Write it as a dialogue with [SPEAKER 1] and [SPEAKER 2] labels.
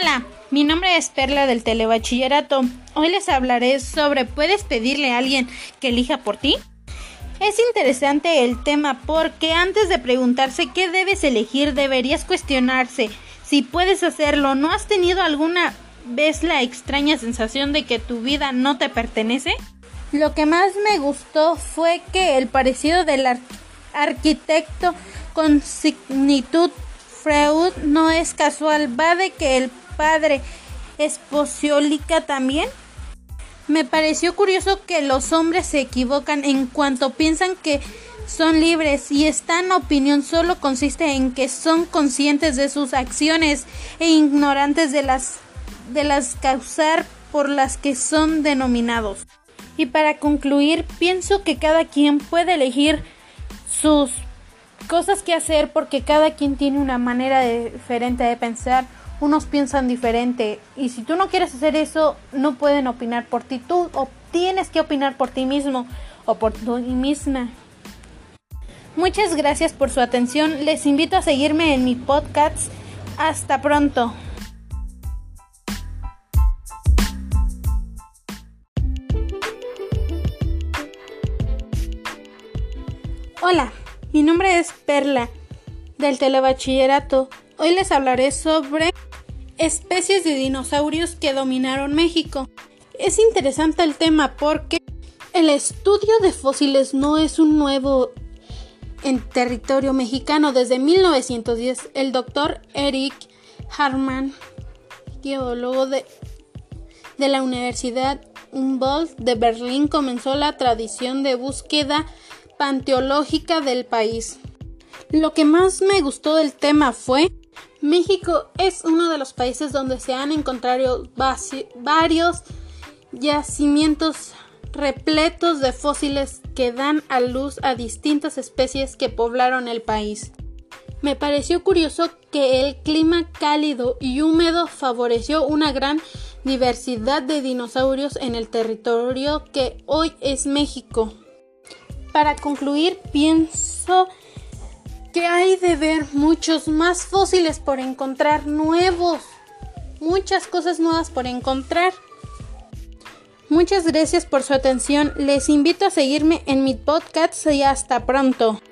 [SPEAKER 1] Hola, mi nombre es Perla del Telebachillerato. Hoy les hablaré sobre ¿puedes pedirle a alguien que elija por ti? Es interesante el tema porque antes de preguntarse qué debes elegir deberías cuestionarse si puedes hacerlo. ¿No has tenido alguna vez la extraña sensación de que tu vida no te pertenece? Lo que más me gustó fue que el parecido del arquitecto con signitud Freud no es casual, va de que el padre esposiólica también. Me pareció curioso que los hombres se equivocan en cuanto piensan que son libres y esta opinión solo consiste en que son conscientes de sus acciones e ignorantes de las de las causar por las que son denominados. Y para concluir, pienso que cada quien puede elegir sus cosas que hacer porque cada quien tiene una manera diferente de pensar. Unos piensan diferente y si tú no quieres hacer eso, no pueden opinar por ti. Tú tienes que opinar por ti mismo o por ti misma. Muchas gracias por su atención. Les invito a seguirme en mi podcast. Hasta pronto. Hola, mi nombre es Perla del Telebachillerato. Hoy les hablaré sobre especies de dinosaurios que dominaron México. Es interesante el tema porque el estudio de fósiles no es un nuevo en territorio mexicano. Desde 1910, el doctor Eric Harman, geólogo de, de la Universidad Humboldt de Berlín, comenzó la tradición de búsqueda panteológica del país. Lo que más me gustó del tema fue México es uno de los países donde se han encontrado varios yacimientos repletos de fósiles que dan a luz a distintas especies que poblaron el país. Me pareció curioso que el clima cálido y húmedo favoreció una gran diversidad de dinosaurios en el territorio que hoy es México. Para concluir, pienso que hay de ver muchos más fósiles por encontrar nuevos, muchas cosas nuevas por encontrar. Muchas gracias por su atención. Les invito a seguirme en mi podcast y hasta pronto.